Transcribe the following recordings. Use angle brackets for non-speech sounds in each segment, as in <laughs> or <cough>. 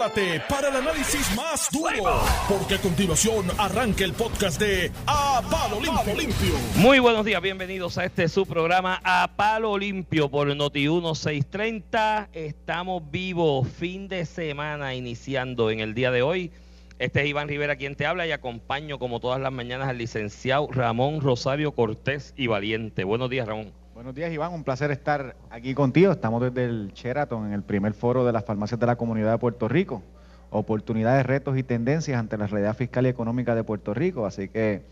prepárate para el análisis más duro, porque a continuación arranca el podcast de A Palo Limpio. Muy buenos días, bienvenidos a este su programa A Palo Limpio por Noti 1630. Estamos vivos, fin de semana iniciando en el día de hoy. Este es Iván Rivera quien te habla y acompaño como todas las mañanas al licenciado Ramón Rosario Cortés y Valiente. Buenos días, Ramón. Buenos días, Iván. Un placer estar aquí contigo. Estamos desde el Sheraton, en el primer foro de las farmacias de la comunidad de Puerto Rico. Oportunidades, retos y tendencias ante la realidad fiscal y económica de Puerto Rico. Así que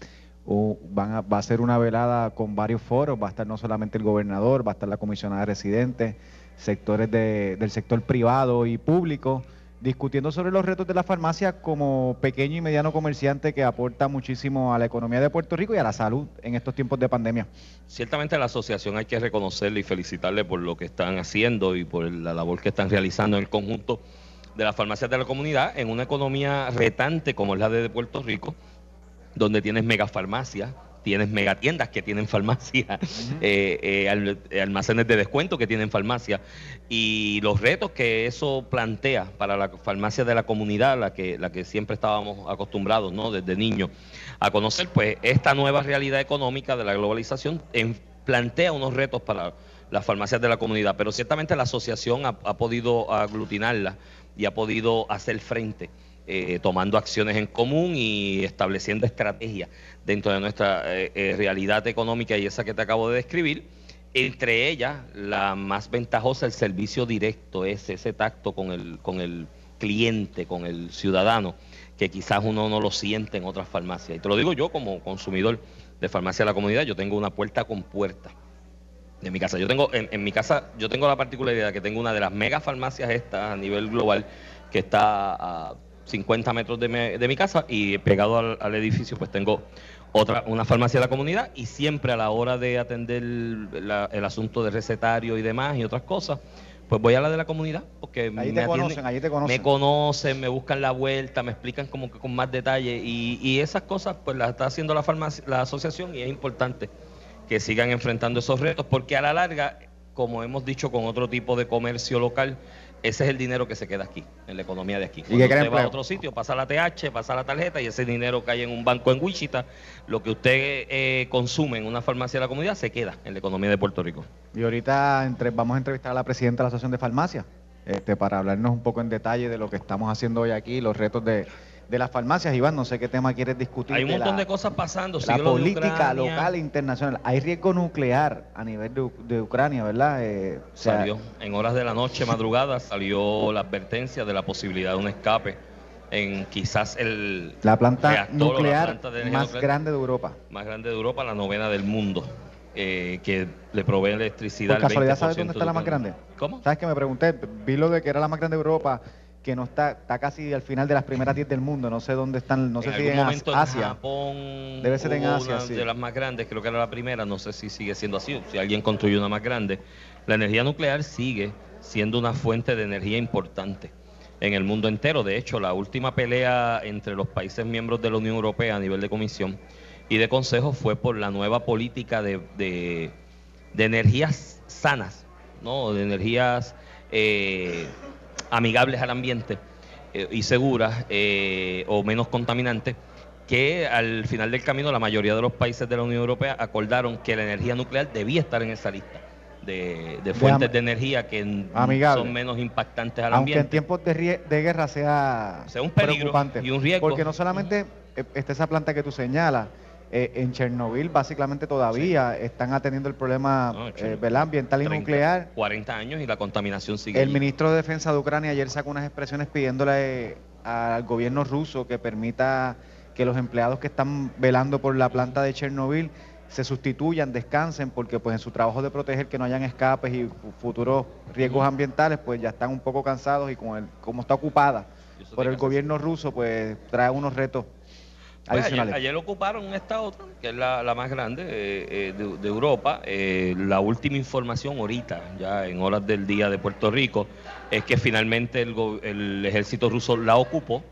va a ser una velada con varios foros. Va a estar no solamente el gobernador, va a estar la comisionada de residentes, sectores del sector privado y público discutiendo sobre los retos de la farmacia como pequeño y mediano comerciante que aporta muchísimo a la economía de Puerto Rico y a la salud en estos tiempos de pandemia. Ciertamente la asociación hay que reconocerle y felicitarle por lo que están haciendo y por la labor que están realizando en el conjunto de las farmacias de la comunidad en una economía retante como es la de Puerto Rico, donde tienes megafarmacias tienes megatiendas que tienen farmacia, <laughs> eh, eh, almacenes de descuento que tienen farmacia y los retos que eso plantea para la farmacia de la comunidad, la que, la que siempre estábamos acostumbrados ¿no? desde niños a conocer, pues esta nueva realidad económica de la globalización plantea unos retos para las farmacias de la comunidad, pero ciertamente la asociación ha, ha podido aglutinarla y ha podido hacer frente. Eh, tomando acciones en común y estableciendo estrategias dentro de nuestra eh, eh, realidad económica y esa que te acabo de describir. Entre ellas, la más ventajosa, el servicio directo, es ese tacto con el, con el cliente, con el ciudadano, que quizás uno no lo siente en otras farmacias. Y te lo digo yo como consumidor de farmacia de la comunidad, yo tengo una puerta con puerta de mi casa. Yo tengo, en, mi casa, yo tengo la particularidad que tengo una de las mega farmacias estas a nivel global que está 50 metros de, mi casa y pegado al, edificio pues tengo otra una farmacia de la comunidad y siempre a la hora de atender el asunto de recetario y demás y otras cosas, pues voy a la de la comunidad porque me, te conocen, te conocen. me conocen, me buscan la vuelta, me explican como que con más detalle y, y esas cosas pues las está haciendo la farmacia, la asociación y es importante que sigan enfrentando esos retos porque a la larga, como hemos dicho con otro tipo de comercio local, ese es el dinero que se queda aquí, en la economía de aquí. Cuando ¿Y usted va a otro sitio, pasa la TH, pasa la tarjeta y ese dinero cae en un banco en Wichita, lo que usted eh, consume en una farmacia de la comunidad se queda en la economía de Puerto Rico. Y ahorita entre, vamos a entrevistar a la presidenta de la Asociación de Farmacias este, para hablarnos un poco en detalle de lo que estamos haciendo hoy aquí, los retos de, de las farmacias. Iván, no sé qué tema quieres discutir. Hay un montón de, cosas pasando. La política local e internacional. Hay riesgo nuclear a nivel de, Ucrania, ¿verdad? Eh, salió en horas de la noche, madrugada, salió la advertencia de la posibilidad de un escape en quizás el la planta nuclear más grande de Europa. Más grande de Europa, la novena del mundo. Eh, que le provee electricidad. ¿Por casualidad sabes dónde está la más grande? ¿Cómo? ¿Sabes que me pregunté? Vi lo de que era la más grande de Europa que no está, está casi al final de las primeras 10 del mundo. No sé dónde están, no sé si en Asia. Debe ser en Asia. Una de las más grandes, creo que era la primera, no sé si sigue siendo así, si alguien construye una más grande. La energía nuclear sigue siendo una fuente de energía importante en el mundo entero. De hecho, la última pelea entre los países miembros de la Unión Europea a nivel de comisión y de consejo fue por la nueva política de, de, energías sanas, ¿no? de energías eh, amigables al ambiente eh, y seguras eh, o menos contaminantes, que al final del camino la mayoría de los países de la Unión Europea acordaron que la energía nuclear debía estar en esa lista. De, fuentes de, energía que son menos impactantes al ambiente. Aunque en tiempos de, de guerra sea, sea un peligro y un riesgo. Porque no solamente está esa planta que tú señalas, eh, en Chernobyl básicamente todavía están atendiendo el problema eh, ambiental y nuclear. 40 años y la contaminación sigue. El ministro de Defensa de Ucrania ayer sacó unas expresiones pidiéndole al gobierno ruso que permita que los empleados que están velando por la planta de Chernobyl se sustituyan, descansen, porque pues en su trabajo de proteger que no hayan escapes y futuros riesgos ambientales, pues ya están un poco cansados y con el, como está ocupada por el gobierno ruso, pues trae unos retos ayer, ocuparon esta otra, que es la, más grande eh, eh, de, Europa. Eh, la última información ahorita, ya en horas del día de Puerto Rico, es que finalmente el, ejército ruso la ocupó,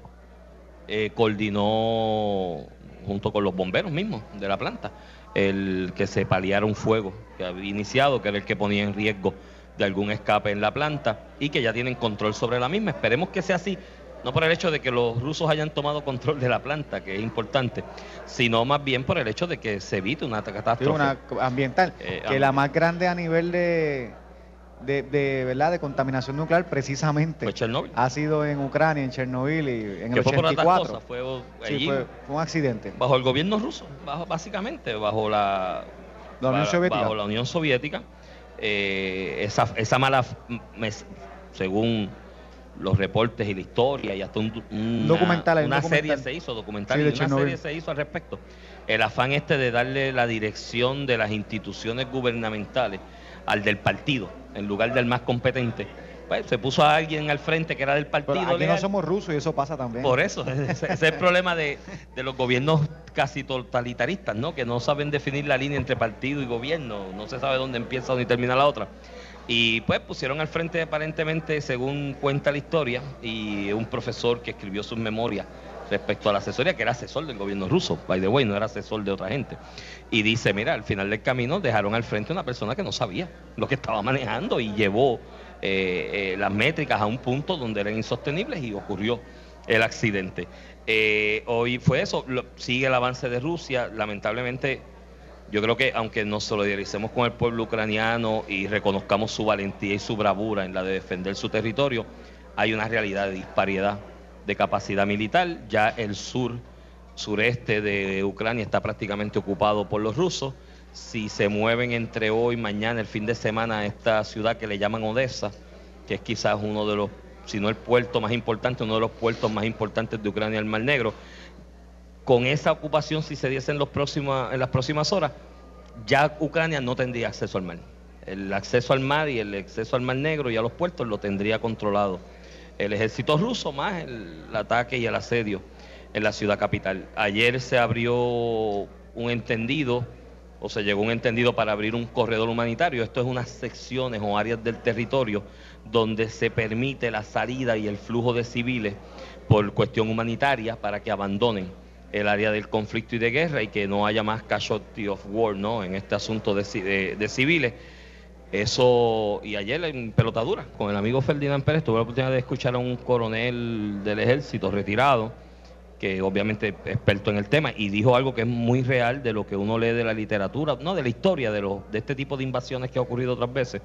coordinó junto con los bomberos mismos de la planta, el que se paliara un fuego que había iniciado, que era el que ponía en riesgo de algún escape en la planta y que ya tienen control sobre la misma. Esperemos que sea así no por el hecho de que los rusos hayan tomado control de la planta, que es importante, sino más bien por el hecho de que se evite una catástrofe. una ambiental, Eh, que la más grande a nivel de, de, de, ¿verdad? de contaminación nuclear precisamente ha sido en Ucrania, en Chernobyl y en el fue por 84. fue Sí, allí, fue, fue un accidente. bajo el gobierno ruso, bajo, básicamente, bajo la, La Unión Soviética. bajo la Unión Soviética, eh, esa, esa mala, según los reportes y la historia, y hasta un, una, Documental, una documental. serie se hizo, documental, Sí, y una serie se hizo al respecto. El afán este de darle la dirección de las instituciones gubernamentales al del partido, en lugar del más competente. Pues se puso a alguien al frente que era del partido. Pero aquí no somos rusos y eso pasa también. Por eso, <laughs> ese, ese es el problema de, de los gobiernos casi totalitaristas, ¿no? Que no saben definir la línea entre partido y gobierno, no se sabe dónde empieza ni termina la otra. Y pues pusieron al frente aparentemente, según cuenta la historia, y un profesor que escribió sus memorias respecto a la asesoría, que era asesor del gobierno ruso, by the way, no era asesor de otra gente. Y dice, mira, al final del camino dejaron al frente una persona que no sabía lo que estaba manejando y llevó eh, eh, las métricas a un punto donde eran insostenibles y ocurrió el accidente. Eh, hoy fue eso, lo- sigue el avance de Rusia, lamentablemente yo creo que aunque nos solidaricemos con el pueblo ucraniano y reconozcamos su valentía y su bravura en la de defender su territorio, hay una realidad de disparidad de capacidad militar. Ya el sur, sureste de Ucrania está prácticamente ocupado por los rusos. Si se mueven entre hoy, mañana, el fin de semana a esta ciudad que le llaman Odessa, que es quizás uno de los, si no el puerto más importante, uno de los puertos más importantes de Ucrania, el Mar Negro, con esa ocupación, si se diese en, las próximas horas, ya Ucrania no tendría acceso al mar. El acceso al mar y el acceso al Mar Negro y a los puertos lo tendría controlado el ejército ruso más el, ataque y el asedio en la ciudad capital. Ayer se abrió un entendido o se llegó a un entendido para abrir un corredor humanitario. Esto es unas secciones o áreas del territorio donde se permite la salida y el flujo de civiles por cuestión humanitaria para que abandonen el área del conflicto y de guerra y que no haya más casualty of war ¿no? en este asunto de, de- de civiles. Eso, y ayer en pelotadura, con el amigo Ferdinand Pérez, tuve la oportunidad de escuchar a un coronel del ejército retirado, que obviamente experto en el tema, y dijo algo que es muy real de lo que uno lee de la literatura, no de la historia de, los, de este tipo de invasiones que ha ocurrido otras veces,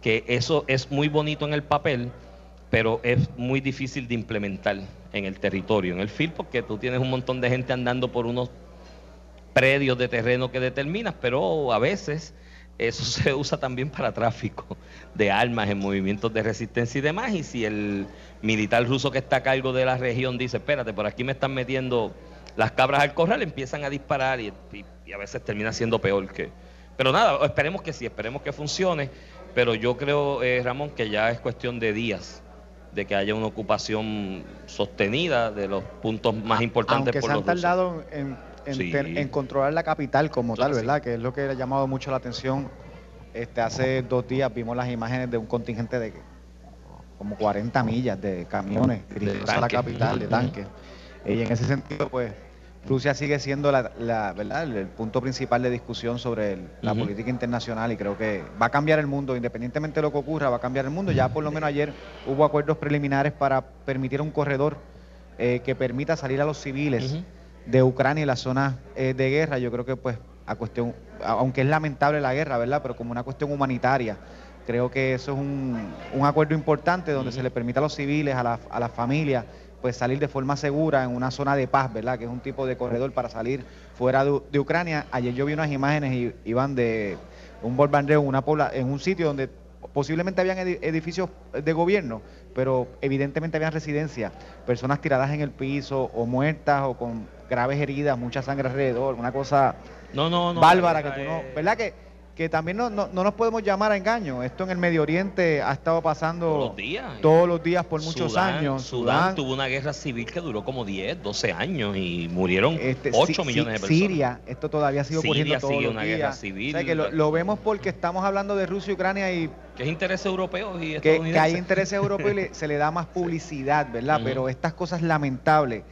que eso es muy bonito en el papel, pero es muy difícil de implementar en el territorio, en el field, porque tú tienes un montón de gente andando por unos predios de terreno que determinas, pero a veces eso <laughs> se usa también para tráfico de armas en movimientos de resistencia y demás. Y si el militar ruso que está a cargo de la región dice, espérate, por aquí me están metiendo las cabras al corral, empiezan a disparar y, y- a veces termina siendo peor que... Pero nada, esperemos que sí, esperemos que funcione, pero yo creo, eh, Ramón, que ya es cuestión de días de que haya una ocupación sostenida de los puntos más importantes Aunque por se han los tardado en, en Sí. ter- en controlar la capital como Claro, tal, sí. ¿verdad? Que es lo que ha llamado mucho la atención. Este, hace dos días vimos las imágenes de un contingente de como 40 millas de camiones dirigidos a la capital, de tanques. Y en ese sentido, pues, Rusia sigue siendo la, la- ¿verdad? el, punto principal de discusión sobre el- la política internacional y creo que va a cambiar el mundo, independientemente de lo que ocurra, va a cambiar el mundo. Ya por lo menos ayer hubo acuerdos preliminares para permitir un corredor eh, que permita salir a los civiles de Ucrania y las zonas eh, de guerra. Yo creo que pues a cuestión, aunque es lamentable la guerra, ¿verdad? Pero como una cuestión humanitaria, creo que eso es un, un acuerdo importante donde se le permite a los civiles, a, la- a las familias, pues salir de forma segura en una zona de paz, ¿verdad? Que es un tipo de corredor para salir fuera de, de Ucrania. Ayer yo vi unas imágenes y iban de un bombardeo en una pobla, en un sitio donde posiblemente habían edi- edificios de gobierno, pero evidentemente habían residencias, personas tiradas en el piso o muertas o con graves heridas, mucha sangre alrededor, una cosa No, no, no. bárbara que tú no, ¿verdad? Que, que también no, no, no nos podemos llamar a engaño. Esto en el Medio Oriente ha estado pasando Todos los días. todos los días por muchos Sudán- años. Sudán, tuvo una guerra civil que duró como 10, 12 años y murieron Este, 8 Si- millones de personas. Siria, esto todavía sigue ocurriendo Siria todos sigue los una días. guerra civil. O sea, que lo, lo vemos porque estamos hablando de Rusia y Ucrania y Que es interés europeo y que, que hay intereses europeos y le- se le da más <laughs> publicidad, ¿verdad? Pero estas cosas lamentables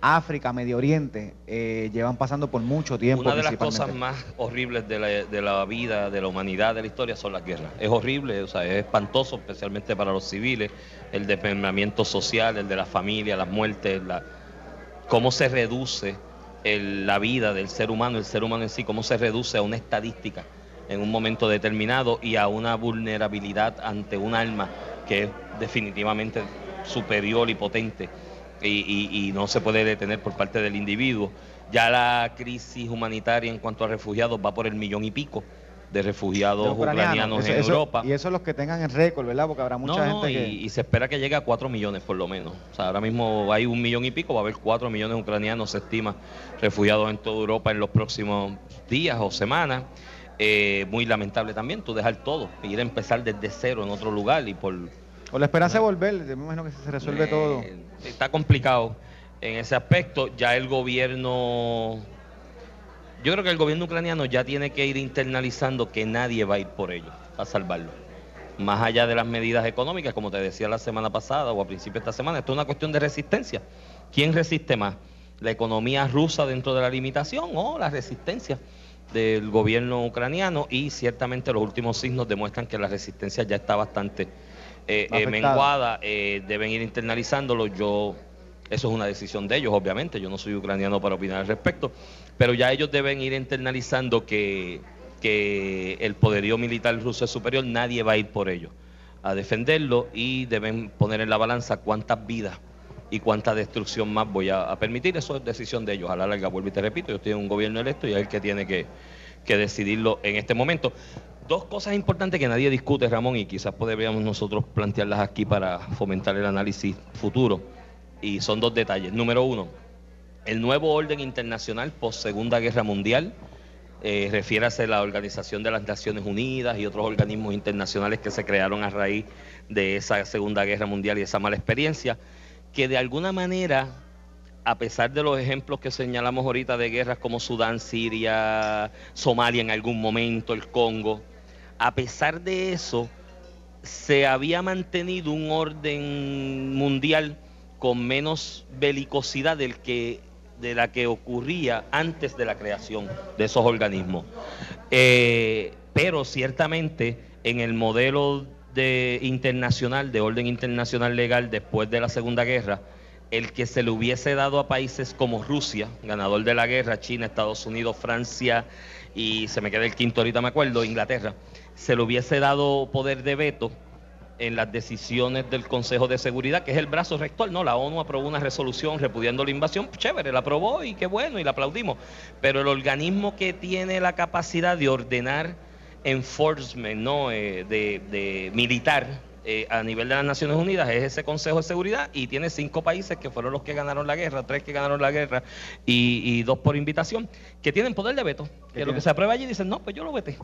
África, Medio Oriente, eh, llevan pasando por mucho tiempo. Una de las cosas más horribles de la, de la, vida, de la humanidad, de la historia, son las guerras. Es horrible, o sea, es espantoso, especialmente para los civiles, el desmembramiento social, el de la familia, las muertes, la, cómo se reduce la vida del ser humano, el ser humano en sí, cómo se reduce a una estadística en un momento determinado y a una vulnerabilidad ante un alma que es definitivamente superior y potente y, no se puede detener por parte del individuo. Ya la crisis humanitaria en cuanto a refugiados va por el millón y pico de refugiados ucranianos, en Europa. Y eso los que tengan el récord, ¿verdad? Porque habrá mucha gente y, que... y se espera que llegue a cuatro millones por lo menos. O sea, ahora mismo hay un millón y pico, va a haber cuatro millones ucranianos, se estima, refugiados en toda Europa en los próximos días o semanas. Eh, muy lamentable también, tú dejar todo, ir a empezar desde cero en otro lugar y por o la esperanza de volver, me imagino que se resuelve eh, todo. Está complicado en ese aspecto. Ya el gobierno, yo creo que el gobierno ucraniano ya tiene que ir internalizando que nadie va a ir por ellos a salvarlo. Más allá de las medidas económicas, como te decía la semana pasada o a principio de esta semana, esto es una cuestión de resistencia. ¿Quién resiste más? ¿La economía rusa dentro de la limitación o la resistencia? del gobierno ucraniano y ciertamente los últimos signos demuestran que la resistencia ya está bastante eh, eh, menguada, eh, deben ir internalizándolo. Yo, eso es una decisión de ellos, obviamente. Yo no soy ucraniano para opinar al respecto, pero ya ellos deben ir internalizando que, que el poderío militar ruso es superior. Nadie va a ir por ello a defenderlo y deben poner en la balanza cuántas vidas y cuánta destrucción más voy a, permitir. Eso es decisión de ellos. A la larga, vuelvo y te repito, yo estoy en un gobierno electo y es el que tiene que, que decidirlo en este momento. Dos cosas importantes que nadie discute, Ramón, y quizás podríamos nosotros plantearlas aquí para fomentar el análisis futuro. Y son dos detalles. Número uno, el nuevo orden internacional post Segunda Guerra Mundial, eh, refiere a la Organización de las Naciones Unidas y otros organismos internacionales que se crearon a raíz de esa Segunda Guerra Mundial y esa mala experiencia, que de alguna manera, a pesar de los ejemplos que señalamos ahorita de guerras como Sudán, Siria, Somalia en algún momento, el Congo, a pesar de eso, se había mantenido un orden mundial con menos belicosidad de la que ocurría antes de la creación de esos organismos. Eh, pero ciertamente en el modelo de internacional, de orden internacional legal después de la Segunda Guerra, el que se le hubiese dado a países como Rusia, ganador de la guerra, China, Estados Unidos, Francia y se me queda el quinto ahorita me acuerdo, Inglaterra, se le hubiese dado poder de veto en las decisiones del Consejo de Seguridad, que es el brazo rector, ¿no? La ONU aprobó una resolución repudiando la invasión, chévere, la aprobó y qué bueno, y la aplaudimos. Pero el organismo que tiene la capacidad de ordenar enforcement, ¿no? Eh, de, militar eh, a nivel de las Naciones Unidas es ese Consejo de Seguridad y tiene cinco países que fueron los que ganaron la guerra, tres que ganaron la guerra y, dos por invitación, que tienen poder de veto. Que lo que se aprueba allí dicen, no, pues yo lo vete.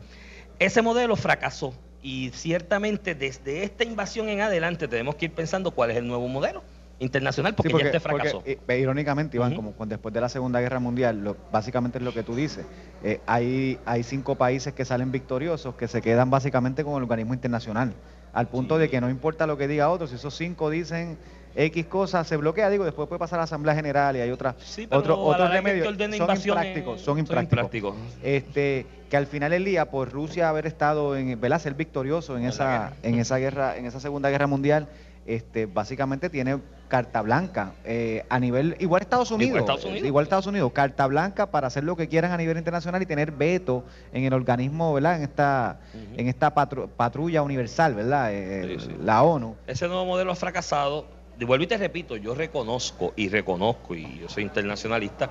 Ese modelo fracasó y ciertamente desde esta invasión en adelante tenemos que ir pensando cuál es el nuevo modelo internacional porque, ya este fracasó. Eh, irónicamente, Iván, como después de la Segunda Guerra Mundial, básicamente es lo que tú dices. Eh, hay, hay cinco países que salen victoriosos que se quedan básicamente con el organismo internacional, al punto de que no importa lo que diga otro, si esos cinco dicen X cosas se bloquea, digo, después puede pasar a la Asamblea General y hay otras otros otro remedios. Son imprácticos, son imprácticos. Este, que al final del día, por Rusia haber estado en, ¿verdad? ser victorioso en esa, en esa guerra, en esa Segunda Guerra Mundial, este, básicamente tiene carta blanca eh, a nivel igual Estados Unidos, igual Estados Unidos, carta blanca para hacer lo que quieran a nivel internacional y tener veto en el organismo, ¿verdad? En esta en esta patrulla universal, ¿verdad? Eh, la ONU. Ese nuevo modelo ha fracasado vuelvo y te repito, yo reconozco y reconozco, y yo soy internacionalista,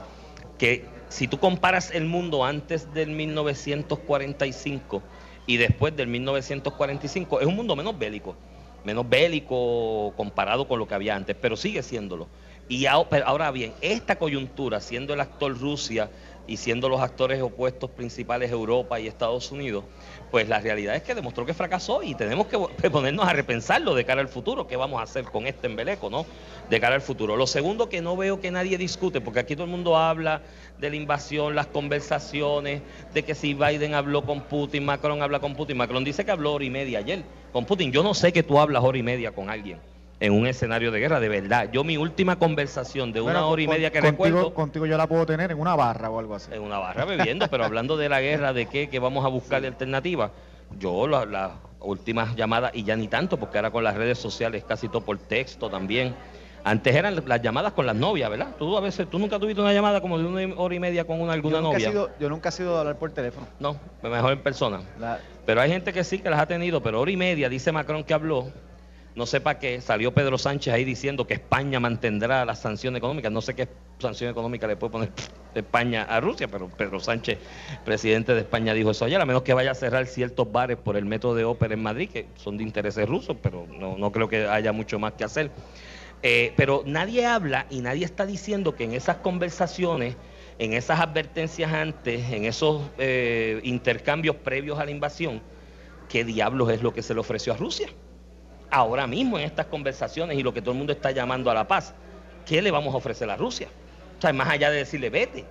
que si tú comparas el mundo antes del 1945 y después del 1945, es un mundo menos bélico, menos bélico comparado con lo que había antes, pero sigue siéndolo. Y ahora bien, esta coyuntura, siendo el actor Rusia y siendo los actores opuestos principales Europa y Estados Unidos, pues la realidad es que demostró que fracasó y tenemos que <laughs> ponernos a repensarlo de cara al futuro, qué vamos a hacer con este embeleco, ¿no? De cara al futuro. Lo segundo que no veo que nadie discute, porque aquí todo el mundo habla de la invasión, las conversaciones, de que si Biden habló con Putin, Macron habla con Putin, Macron dice que habló hora y media ayer con Putin. Yo no sé que tú hablas hora y media con alguien en un escenario de guerra, de verdad. Yo mi última conversación de una hora y media que contigo, recuerdo... Contigo yo la puedo tener en una barra o algo así. En una barra bebiendo, pero hablando de la guerra, de qué, que vamos a buscar de alternativa. Yo las últimas llamadas, y ya ni tanto, porque ahora con las redes sociales casi todo por texto también. Antes eran las llamadas con las novias, ¿verdad? Tú a veces, tú nunca tuviste una llamada como de una hora y media con una, alguna yo nunca novia. He sido, yo nunca he sido de hablar por teléfono. No, mejor en persona. La- Pero hay gente que sí que las ha tenido, pero hora y media, dice Macron que habló, no sé para qué, salió Pedro Sánchez ahí diciendo que España mantendrá las sanciones económicas, no sé qué sanción económica le puede poner <laughs> España a Rusia, pero Pedro Sánchez, presidente de España, dijo eso ayer, a menos que vaya a cerrar ciertos bares por el método de ópera en Madrid, que son de intereses rusos, pero no, no creo que haya mucho más que hacer. Eh, pero nadie habla y nadie está diciendo que en esas conversaciones, en esas advertencias antes, en esos eh, intercambios previos a la invasión, qué diablos es lo que se le ofreció a Rusia. Ahora mismo en estas conversaciones y lo que todo el mundo está llamando a la paz, ¿qué le vamos a ofrecer a Rusia? O sea, más allá de decirle vete,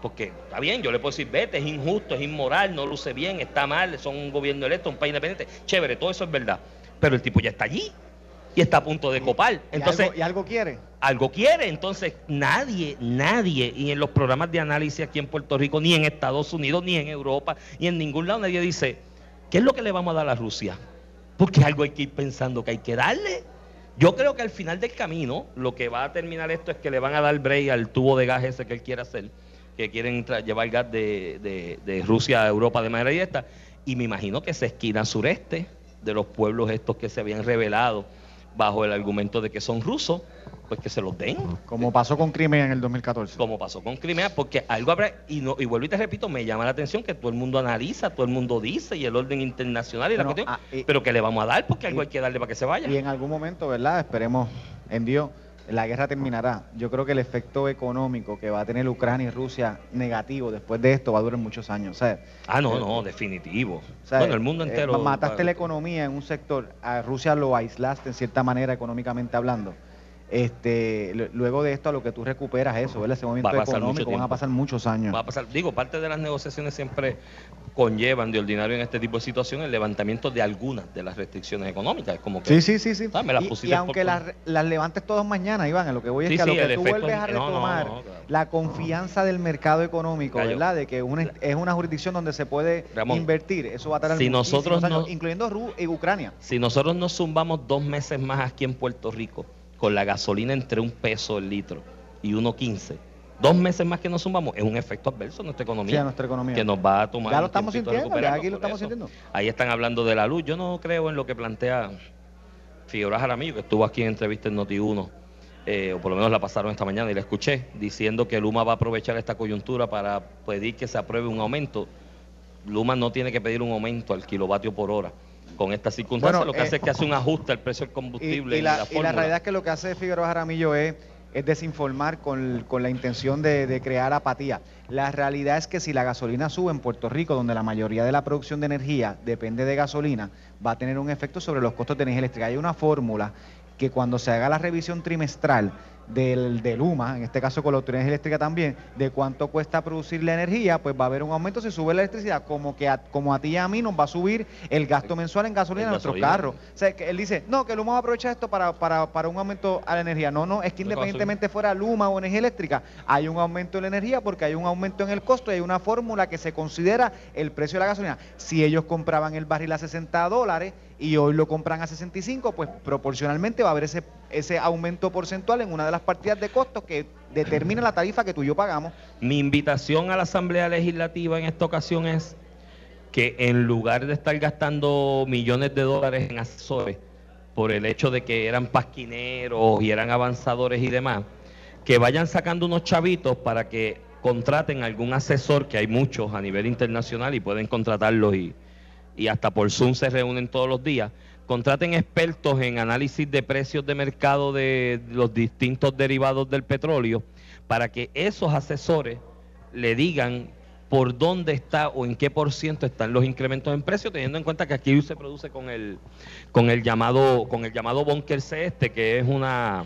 porque está bien, yo le puedo decir vete, es injusto, es inmoral, no luce bien, está mal, son un gobierno electo, un país independiente, chévere, todo eso es verdad. Pero el tipo ya está allí y está a punto de copar. ¿Y Entonces, algo, ¿Y algo quiere? algo quiere. Entonces, nadie, nadie, y en los programas de análisis aquí en Puerto Rico, ni en Estados Unidos, ni en Europa, ni en ningún lado, nadie dice, ¿qué es lo que le vamos a dar a Rusia? Porque algo hay que ir pensando que hay que darle. Yo creo que al final del camino, lo que va a terminar esto es que le van a dar break al tubo de gas ese que él quiere hacer, que quieren llevar gas de, de- de Rusia a Europa de manera directa. Y me imagino que esa esquina sureste de los pueblos estos que se habían revelado bajo el argumento de que son rusos, pues que se los den, Como pasó con Crimea en el 2014. como pasó con Crimea, porque algo habrá, y, no, y vuelvo y te repito, me llama la atención que todo el mundo analiza, todo el mundo dice, y el orden internacional y la Bueno, cuestión, ah, y- pero que le vamos a dar porque algo y- hay que darle para que se vaya. Y en algún momento, ¿verdad? Esperemos en Dios, la guerra terminará. Yo creo que el efecto económico que va a tener Ucrania y Rusia negativo después de esto va a durar muchos años. Ah, no, eh, no, definitivo. bueno, el mundo eh, entero. mataste va- la economía en un sector, a Rusia lo aislaste en cierta manera económicamente hablando. Este, lu- luego de esto a lo que tú recuperas eso, ¿verdad? Ese movimiento Va económico van a pasar muchos años. Va a pasar, digo, parte de las negociaciones siempre conllevan de ordinario en este tipo de situaciones el levantamiento de algunas de las restricciones económicas. Es como que Sí, sí, sí, sí. Ah, me las y, aunque por- las, las levantes todas mañana, Iván, a lo que voy es Sí, que a lo sí, que tú vuelves a es- no, no, retomar no, claro. la confianza del mercado económico, Cayó. ¿verdad? De que una, es una jurisdicción donde se puede Ramón, invertir. Eso va a tardar si nosotros años, no- incluyendo Ru y Ucrania. Si nosotros nos zumbamos dos meses más aquí en Puerto Rico, con la gasolina entre un peso el litro y 1.15, dos meses más que nos zumbamos, es un efecto adverso a nuestra economía. Sí, a nuestra economía. Que nos va a tomar. Ya lo estamos sintiendo, ya aquí lo estamos eso. sintiendo. Ahí están hablando de la luz. Yo no creo en lo que plantea Figueroa Jaramillo, que estuvo aquí en entrevista en Noti1, eh, o por lo menos la pasaron esta mañana y la escuché, diciendo que Luma va a aprovechar esta coyuntura para pedir que se apruebe un aumento. Luma no tiene que pedir un aumento al kilovatio por hora. Con esta circunstancia, Bueno, lo que eh, hace es que hace un ajuste al precio del combustible. y la, la y la realidad es que lo que hace Figueroa Jaramillo es, es desinformar con, con la intención de, de crear apatía. La realidad es que si la gasolina sube en Puerto Rico, donde la mayoría de la producción de energía depende de gasolina, va a tener un efecto sobre los costos de energía eléctrica. Hay una fórmula que cuando se haga la revisión trimestral del, del UMA, en este caso con la autoridad eléctrica también, de cuánto cuesta producir la energía, pues va a haber un aumento si sube la electricidad, como que a, como a ti y a mí nos va a subir el gasto mensual en gasolina En nuestros carros. O sea, que él dice, no, que Luma va a aprovechar esto para, para, para un aumento a la energía. No, no, es que independientemente fuera Luma o energía eléctrica, hay un aumento en la energía porque hay un aumento en el costo y hay una fórmula que se considera el precio de la gasolina. Si ellos compraban el barril a 60 dólares y hoy lo compran a 65, pues proporcionalmente va a haber ese, ese aumento porcentual en una de las partidas de costos que determina la tarifa que tú y yo pagamos. Mi invitación a la Asamblea Legislativa en esta ocasión es que en lugar de estar gastando millones de dólares en asesores por el hecho de que eran pasquineros y eran avanzadores y demás, que vayan sacando unos chavitos para que contraten algún asesor, que hay muchos a nivel internacional y pueden contratarlos y, y hasta por Zoom se reúnen todos los días. Contraten expertos en análisis de precios de mercado de los distintos derivados del petróleo para que esos asesores le digan por dónde está o en qué por ciento están los incrementos en precio, teniendo en cuenta que aquí se produce con el con el llamado con el llamado bunker C este que es una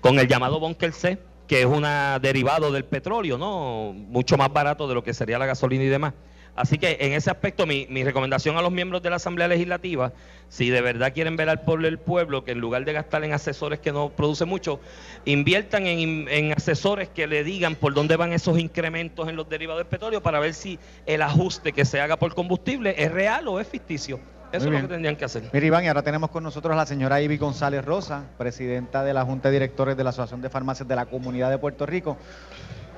con el llamado bunker C que es un derivado del petróleo, ¿no? Mucho más barato de lo que sería la gasolina y demás. Así que en ese aspecto mi, mi recomendación a los miembros de la Asamblea Legislativa, si de verdad quieren velar por el pueblo, que en lugar de gastar en asesores que no producen mucho, inviertan en, en asesores que le digan por dónde van esos incrementos en los derivados del petróleo para ver si el ajuste que se haga por combustible es real o es ficticio. Eso es lo que tendrían que hacer. Mira, Iván, y ahora tenemos con nosotros a la señora Ivy González Rosa, presidenta de la Junta de Directores de la Asociación de Farmacias de la Comunidad de Puerto Rico.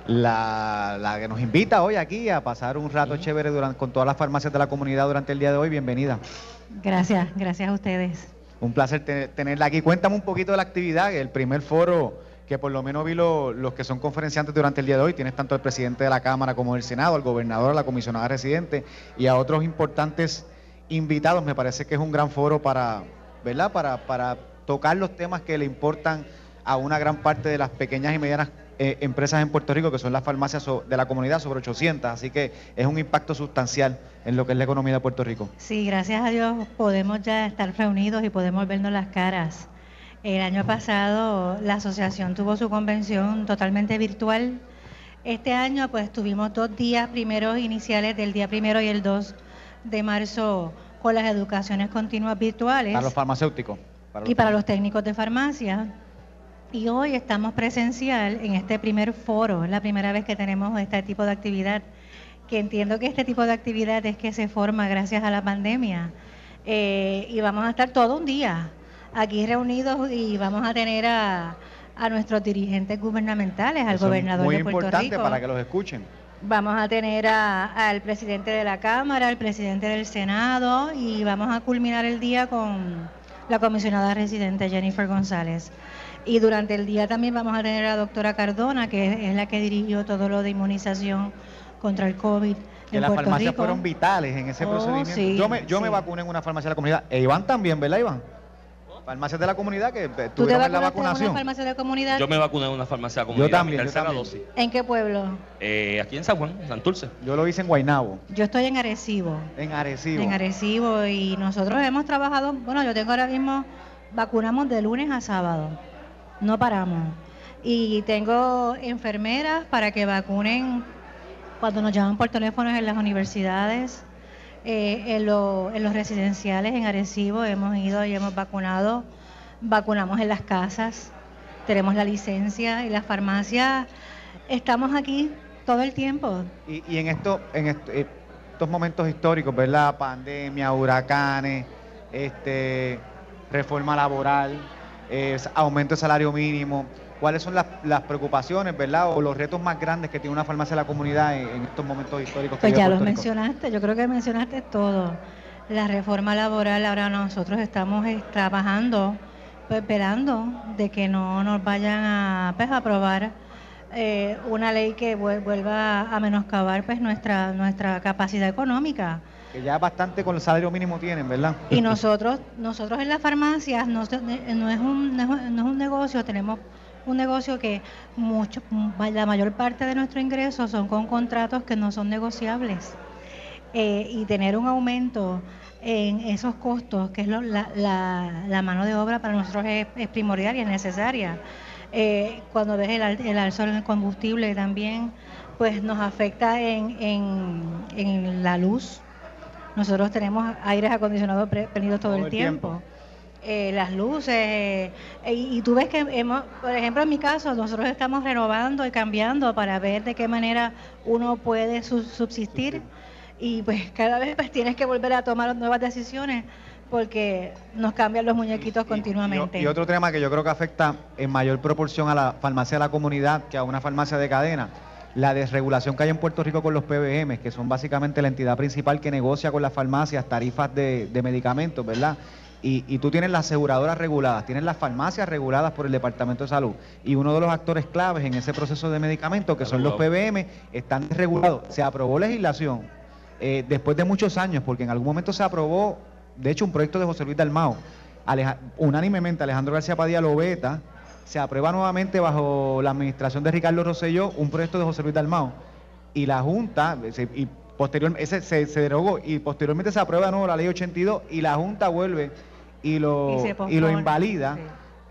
La, la que nos invita hoy aquí a pasar un rato chévere durante, con todas las farmacias de la comunidad durante el día de hoy. Bienvenida. Gracias, gracias a ustedes. Un placer te- tenerla aquí. Cuéntame un poquito de la actividad, el primer foro que por lo menos vi lo- los que son conferenciantes durante el día de hoy. Tienes tanto al presidente de la Cámara como del Senado, al gobernador, a la comisionada residente y a otros importantes invitados. Me parece que es un gran foro para, ¿verdad? Para, para tocar los temas que le importan a una gran parte de las pequeñas y medianas eh, empresas en Puerto Rico, que son las farmacias de la comunidad, sobre 800. Así que es un impacto sustancial en lo que es la economía de Puerto Rico. Sí, gracias a Dios podemos ya estar reunidos y podemos vernos las caras. El año pasado la asociación tuvo su convención totalmente virtual. Este año pues tuvimos dos días primeros iniciales del día primero y el 2 de marzo con las educaciones continuas virtuales. Para los farmacéuticos. y para los técnicos de farmacia. Y hoy estamos presencial en este primer foro, es la primera vez que tenemos este tipo de actividad, que entiendo que este tipo de actividad es que se forma gracias a la pandemia. Eh, y vamos a estar todo un día aquí reunidos y vamos a tener a, a nuestros dirigentes gubernamentales, al Eso es gobernador muy de Puerto importante Rico. para que los escuchen. Vamos a tener a- al presidente de la Cámara, al presidente del Senado y vamos a culminar el día con la comisionada residente Jennifer González. Y durante el día también vamos a tener a la doctora Cardona, que es, la que dirigió todo lo de inmunización contra el COVID Que en las Puerto farmacias Rico. fueron vitales en ese Oh, procedimiento. sí, yo me, yo me vacuné en una farmacia de la comunidad. E Iván también, ¿verdad, Iván? Farmacias de la comunidad que eh, ¿Tú te tuvieron la vacunaste en una vacunación. farmacia de comunidad? Yo me vacuné en una farmacia de comunidad, también, mi yo también. dosis. ¿En qué pueblo? Eh, aquí en San Juan, en Santurce. Yo lo hice en Guaynabo, Yo estoy en Arecibo. en Arecibo. En Arecibo y nosotros hemos trabajado, bueno, yo tengo ahora mismo, vacunamos de lunes a sábado, no paramos. Y tengo enfermeras para que vacunen cuando nos llaman por teléfonos en las universidades, eh, en, lo- en los residenciales, en Arecibo hemos ido y hemos vacunado, vacunamos en las casas, tenemos la licencia y las farmacias, estamos aquí todo el tiempo. Y, en, en eh, estos momentos históricos, ¿verdad? Pandemia, huracanes, este, reforma laboral, eh, aumento de salario mínimo. ¿Cuáles son las, las preocupaciones, verdad? O los retos más grandes que tiene una farmacia de la comunidad en, en estos momentos históricos que Pues vive ya los mencionaste, yo creo que mencionaste todo. La reforma laboral, ahora nosotros estamos eh, trabajando, pues, esperando de que no nos vayan a pues, aprobar eh, una ley que vuel- vuelva a menoscabar pues nuestra nuestra capacidad económica. Que ya bastante con el salario mínimo tienen, ¿verdad? Y nosotros, nosotros en las farmacias no, no es un, no es un negocio, tenemos un negocio que mucho, la mayor parte de nuestro ingreso son con contratos que no son negociables. Eh, y tener un aumento en esos costos, que es la, la- mano de obra para nosotros es, primordial y es necesaria. Eh, cuando ves el, el alzo en el combustible también, pues nos afecta en, en, en la luz. Nosotros tenemos aires acondicionados pre- prendidos todo, el tiempo. Eh, las luces, eh, y, y tú ves que, hemos, por ejemplo, en mi caso, nosotros estamos renovando y cambiando para ver de qué manera uno puede su- subsistir y pues cada vez pues tienes que volver a tomar nuevas decisiones porque nos cambian los muñequitos Y- continuamente. Y, y otro tema que yo creo que afecta en mayor proporción a la farmacia de la comunidad que a una farmacia de cadena, la desregulación que hay en Puerto Rico con los PBM, que son básicamente la entidad principal que negocia con las farmacias tarifas de, de medicamentos, ¿verdad? Y, y tú tienes las aseguradoras reguladas, tienes las farmacias reguladas por el Departamento de Salud. Y uno de los actores claves en ese proceso de medicamentos, que son los PBM, están desregulados. Se aprobó legislación eh, después de muchos años, porque en algún momento se aprobó, de hecho, un proyecto de José Luis Dalmao, unánimemente Alejandro García Padilla lo veta, se aprueba nuevamente bajo la administración de Ricardo Rosselló un proyecto de José Luis Dalmao y la Junta, se- y posteriormente ese se, se derogó y posteriormente se aprueba de nuevo la ley 82 y la Junta vuelve y lo, Y lo invalida. sí.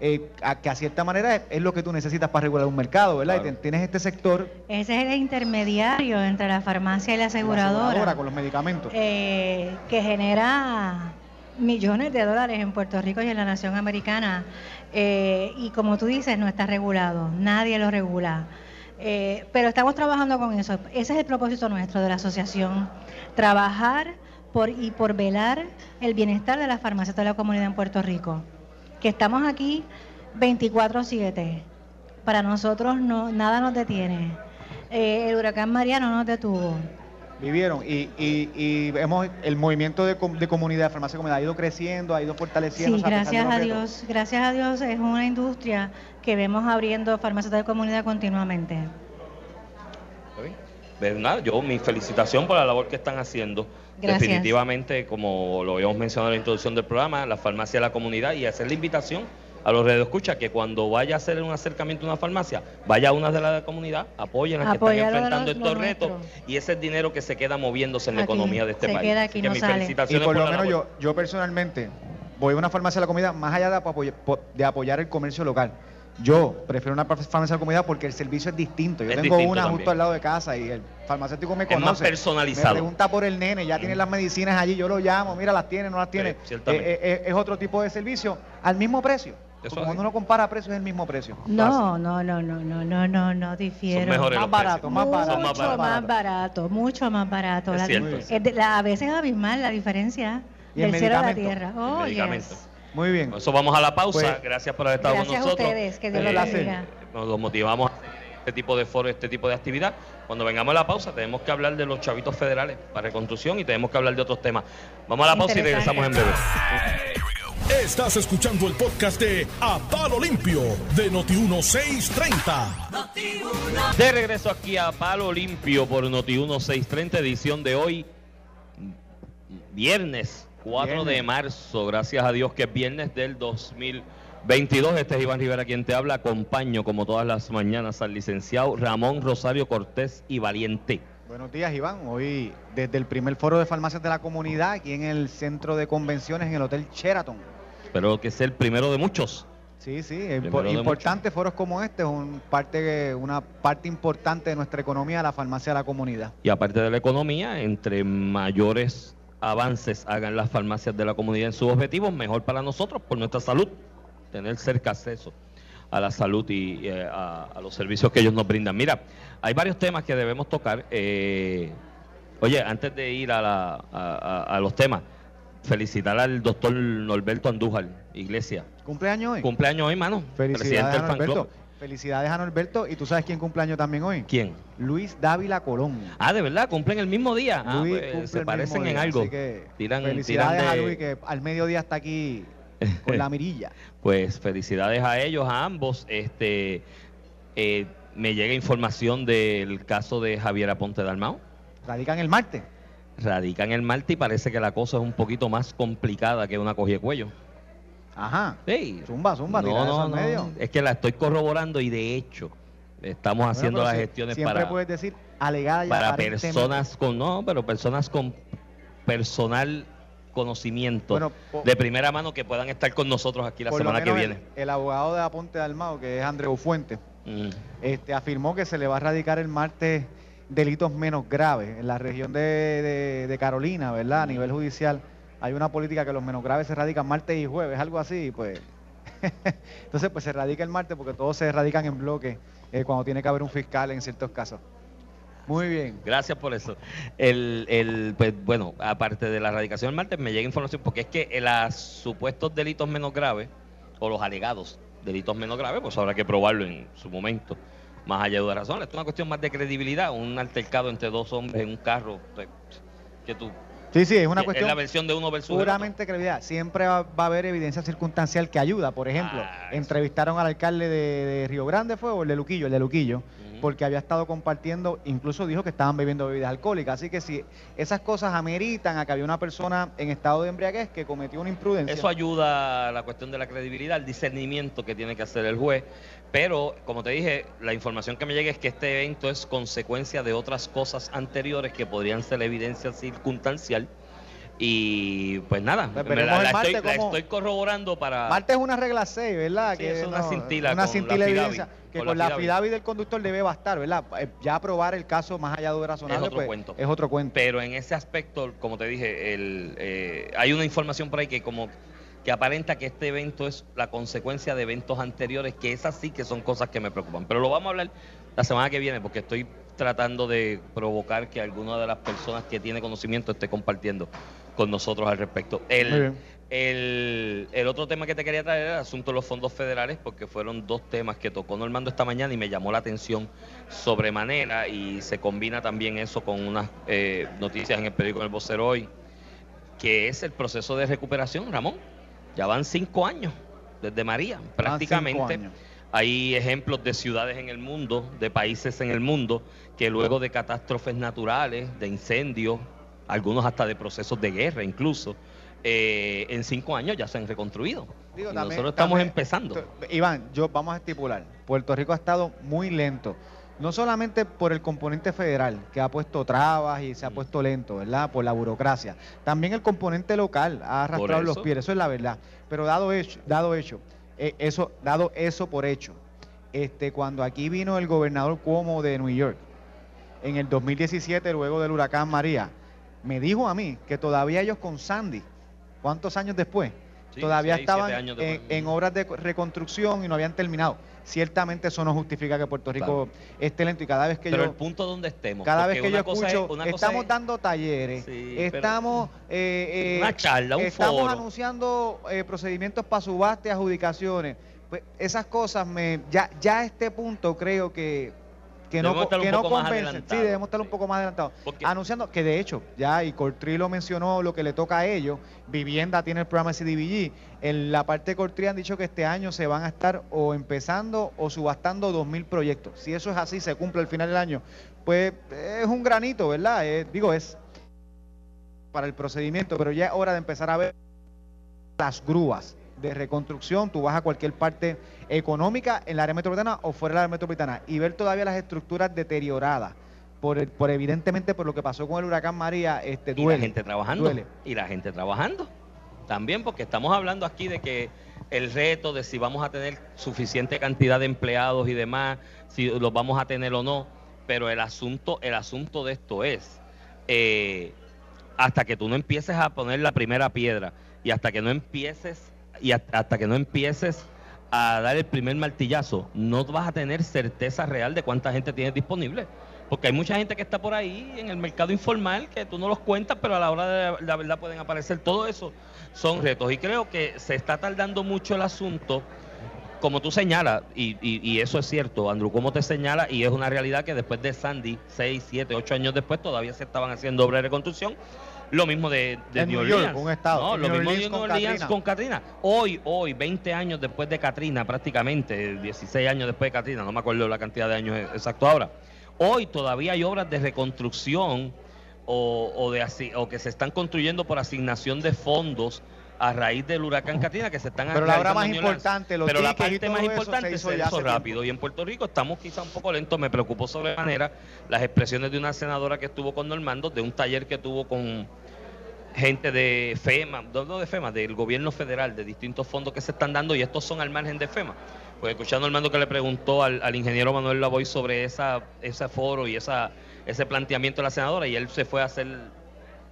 eh, a, que a cierta manera es, es lo que tú necesitas para regular un mercado, ¿verdad? Claro. Y te- tienes este sector, Ese es el intermediario entre la farmacia y la aseguradora, con los medicamentos. eh, que genera millones de dólares en Puerto Rico y en la nación americana. Eh, y como tú dices, no está regulado, nadie lo regula. Eh, pero estamos trabajando con eso. Ese es el propósito nuestro de la asociación, trabajar por y por velar el bienestar de las farmacias de la comunidad en Puerto Rico. Que estamos aquí 24/7. Para nosotros no nada nos detiene. Eh, el huracán María no nos detuvo. Vivieron y, y, y vemos el movimiento de, com- de comunidad, de farmacia comunidad, ha ido creciendo, ha ido fortaleciendo. Sí, gracias a Dios, gracias a Dios es una industria que vemos abriendo farmacias de comunidad continuamente. Nada, yo mi felicitación por la labor que están haciendo. Gracias. Definitivamente, como lo habíamos mencionado en la introducción del programa, la farmacia de la comunidad y hacer la invitación a los radioescuchas que cuando vaya a hacer un acercamiento a una farmacia, vaya a una de la comunidad, apoyen a las que están enfrentando estos retos y ese es dinero que se queda moviéndose en la Aquí, economía de este se país. queda aquí, que no mis sale. Y por lo menos yo, yo personalmente voy a una farmacia de la comunidad más allá de apoyar, de apoyar el comercio local. Yo prefiero una farmacia de la comunidad porque el servicio es distinto. Yo Es tengo distinto una también. justo al lado de casa y el farmacéutico me Es más conoce. personalizado. Me pregunta por el nene, ya tiene las medicinas allí, yo lo llamo, mira, las tiene, no las tiene. Sí, ciertamente. Eh, eh, es otro tipo de servicio al mismo precio. Eso Como uno compara precios es el mismo precio. No, no, no, no, no, no, no, no, difiero. Son mejores Más los barato, más barato. Más mucho más barato, mucho más barato. Es La- cierto. es de- la- a veces es abismal la diferencia ¿Y el del cielo a la medicamento? tierra. El Oh, medicamento. yes. Muy bien. Con eso vamos a la pausa. Pues, Gracias por haber estado gracias a con nosotros. ustedes, que Dios los Eh, bendiga. Nos motivamos a hacer este tipo de foro, este tipo de actividad. Cuando vengamos a la pausa, tenemos que hablar de los chavitos federales para reconstrucción y tenemos que hablar de otros temas. Vamos a la pausa y regresamos en breve. Estás escuchando el podcast de A Palo Limpio de Noti1630. De regreso aquí a Palo Limpio por Noti 1630, edición de hoy, viernes 4 de marzo. Gracias a Dios que es viernes del 2022. Este es Iván Rivera quien te habla. Acompaño como todas las mañanas al licenciado Ramón Rosario Cortés y Valiente. Buenos días, Iván. Hoy, desde el primer foro de farmacias de la comunidad, aquí en el centro de convenciones, en el Hotel Sheraton. Espero que sea el primero de muchos. Sí, sí, de importante foros como este, es un parte, una parte importante de nuestra economía, la farmacia de la comunidad. Y aparte de la economía, entre mayores avances hagan las farmacias de la comunidad en sus objetivos, mejor para nosotros, por nuestra salud, tener cerca acceso a la salud y eh, a, a los servicios que ellos nos brindan. Mira, hay varios temas que debemos tocar. eh, oye, antes de ir a, la- a los temas, felicitar al doctor Norberto Andújar, Iglesia. ¿Cumpleaños hoy? Cumpleaños hoy, mano. Presidente Felicidades del a fan club. Norberto. Felicidades a Norberto. ¿Y tú sabes quién cumpleaños también hoy? ¿Quién? Luis Dávila Colón. Ah, de verdad, cumplen el mismo día. Ah, Luis pues, se parecen en día, algo. así que Tiran, felicidades tiran a de- Luis que al mediodía está aquí con la mirilla. <laughs> Pues felicidades a ellos, a ambos. Este, eh, me llega información del caso de Javier Aponte Dalmao. Radican el martes. Radica en el Marte y parece que la cosa es un poquito más complicada que una cogida de cuello. Ajá. Sí. Zumba, zumba, tira eso al medio. Es que la estoy corroborando y de hecho estamos haciendo las si- gestiones Siempre para, puedes decir alegada para personas con, no, pero personas con personal conocimiento Bueno, po- de primera mano que puedan estar con nosotros aquí la semana que viene. El, el abogado de Aponte Dalmao, que es Andreu Fuente, Mm. este, afirmó que se le va a radicar el martes delitos menos graves. En la región de, de- de Carolina, ¿verdad? A nivel judicial, hay una política que los menos graves se radican martes y jueves, algo así, pues. <laughs> Entonces, pues se radica el martes porque todos se radican en bloque eh, cuando tiene que haber un fiscal en ciertos casos. Muy bien. Gracias por eso. El, el, pues, bueno, aparte de la erradicación del martes, me llega información porque es que los supuestos delitos menos graves, o los alegados delitos menos graves, pues habrá que probarlo en su momento, más allá de duda razón. Esto es una cuestión más de credibilidad, un altercado entre dos hombres en un carro, pues, que tú... Sí, sí, es una es cuestión la versión de uno versus puramente credibilidad. Siempre va, va a haber evidencia circunstancial que ayuda. Por ejemplo, Ah, entrevistaron al alcalde de, de Río Grande, ¿fue? O el de Luquillo, el de Luquillo, Ujú. Porque había estado compartiendo, incluso dijo que estaban bebiendo bebidas alcohólicas. Así que si esas cosas ameritan a que había una persona en estado de embriaguez que cometió una imprudencia. Eso ayuda a la cuestión de la credibilidad, el discernimiento que tiene que hacer el juez. Pero, como te dije, la información que me llega es que este evento es consecuencia de otras cosas anteriores que podrían ser evidencia circunstancial Y pues nada, Pues la, estoy, la corroborando para... Martes es una regla 6, ¿verdad? Sí, es una cintila Una cintila evidencia. Que con con, la affidavit del conductor debe bastar, ¿verdad? Eh, Ya aprobar el caso más allá de lo razonable, otro pues, cuento. es otro cuento. Pero en ese aspecto, como te dije, el, eh, hay una información por ahí que como que aparenta que este evento es la consecuencia de eventos anteriores, que esas sí que son cosas que me preocupan. Pero lo vamos a hablar la semana que viene, porque estoy tratando de provocar que alguna de las personas que tiene conocimiento esté compartiendo con nosotros al respecto. El, el, el otro tema que te quería traer era el asunto de los fondos federales, porque fueron dos temas que tocó Normando esta mañana y me llamó la atención sobremanera y se combina también eso con unas eh, noticias en el periódico El Vocero hoy, que es el proceso de recuperación, Ramón. Ya van cinco años desde María, prácticamente. Hay ejemplos de ciudades en el mundo, de países en el mundo, que luego de catástrofes naturales, de incendios, algunos hasta de procesos de guerra incluso, eh, en cinco años ya se han reconstruido. Digo, Y también- nosotros estamos también- empezando. Iván, yo vamos a estipular. Puerto Rico ha estado muy lento. No solamente por el componente federal, que ha puesto trabas y se ha Mm. puesto lento, ¿verdad? Por la burocracia. También el componente local ha arrastrado los pies, eso es la verdad. Pero dado hecho, dado hecho, eh, eso, dado eso por hecho, este, cuando aquí vino el gobernador Cuomo de New York, en el 2017, luego del huracán María, me dijo a mí que todavía ellos con Sandy, ¿cuántos años después? Sí, todavía seis, estaban en, obras de reconstrucción y no habían terminado. Ciertamente eso no justifica que Puerto Rico esté lento y cada vez que Pero yo el punto donde estemos. cada vez que yo es- escucho, estamos es- dando talleres, Sí, pero- estamos eh, eh, Una charla, un estamos foro. anunciando eh, procedimientos para subasta y adjudicaciones. Pues esas cosas me ya ya a este punto creo que que no, que no convencen. Sí, debemos estar un poco más adelantados. Anunciando que de hecho, ya, y Cortri lo mencionó, lo que le toca a ellos, Vivienda tiene el programa CDBG, en la parte de Cortri han dicho que este año se van a estar o empezando o subastando 2.000 proyectos. Si eso es así, se cumple al final del año, pues es un granito, ¿verdad? Eh, digo, es para el procedimiento, pero ya es hora de empezar a ver las grúas de reconstrucción, tú vas a cualquier parte económica en la área metropolitana o fuera de la área metropolitana y ver todavía las estructuras deterioradas por, el- por evidentemente por lo que pasó con el huracán María, este y la gente trabajando. duele. Y la gente trabajando. También porque estamos hablando aquí de que el reto de si vamos a tener suficiente cantidad de empleados y demás, si los vamos a tener o no, pero el asunto, el asunto de esto es eh, hasta que tú no empieces a poner la primera piedra y hasta que no empieces y hasta, que no empieces a dar el primer martillazo, no vas a tener certeza real de cuánta gente tienes disponible. Porque hay mucha gente que está por ahí en el mercado informal que tú no los cuentas, pero a la hora de la verdad pueden aparecer. Todo eso son retos. Y creo que se está tardando mucho el asunto, como tú señalas, y, y- y eso es cierto, Andrew, como te señala, y es una realidad que después de Sandy, 6, 7, 8 años después, todavía se estaban haciendo obras de reconstrucción. Lo mismo de, de New New York, Orleans. un estado. No, lo New mismo de New con Orleans con Katrina. Hoy, hoy, 20 años después de Katrina, prácticamente, 16 años después de Katrina, no me acuerdo la cantidad de años exacto ahora. Hoy todavía hay obras de reconstrucción o, o de o que se están construyendo por asignación de fondos a raíz del huracán Katrina que se están Pero la obra más importante, los Pero la parte más importante se se hizo hizo, ya hace rápido. Y en Puerto Rico estamos quizá un poco lentos. Me preocupó sobremanera las expresiones de una senadora que estuvo con Normando, de un taller que tuvo con gente de FEMA, no de FEMA, del gobierno federal, de distintos fondos que se están dando y estos son al margen de FEMA. Pues escuchando al mando que le preguntó al, al ingeniero Manuel Lavoy sobre esa, ese foro y esa, ese planteamiento de la senadora y él se fue a hacer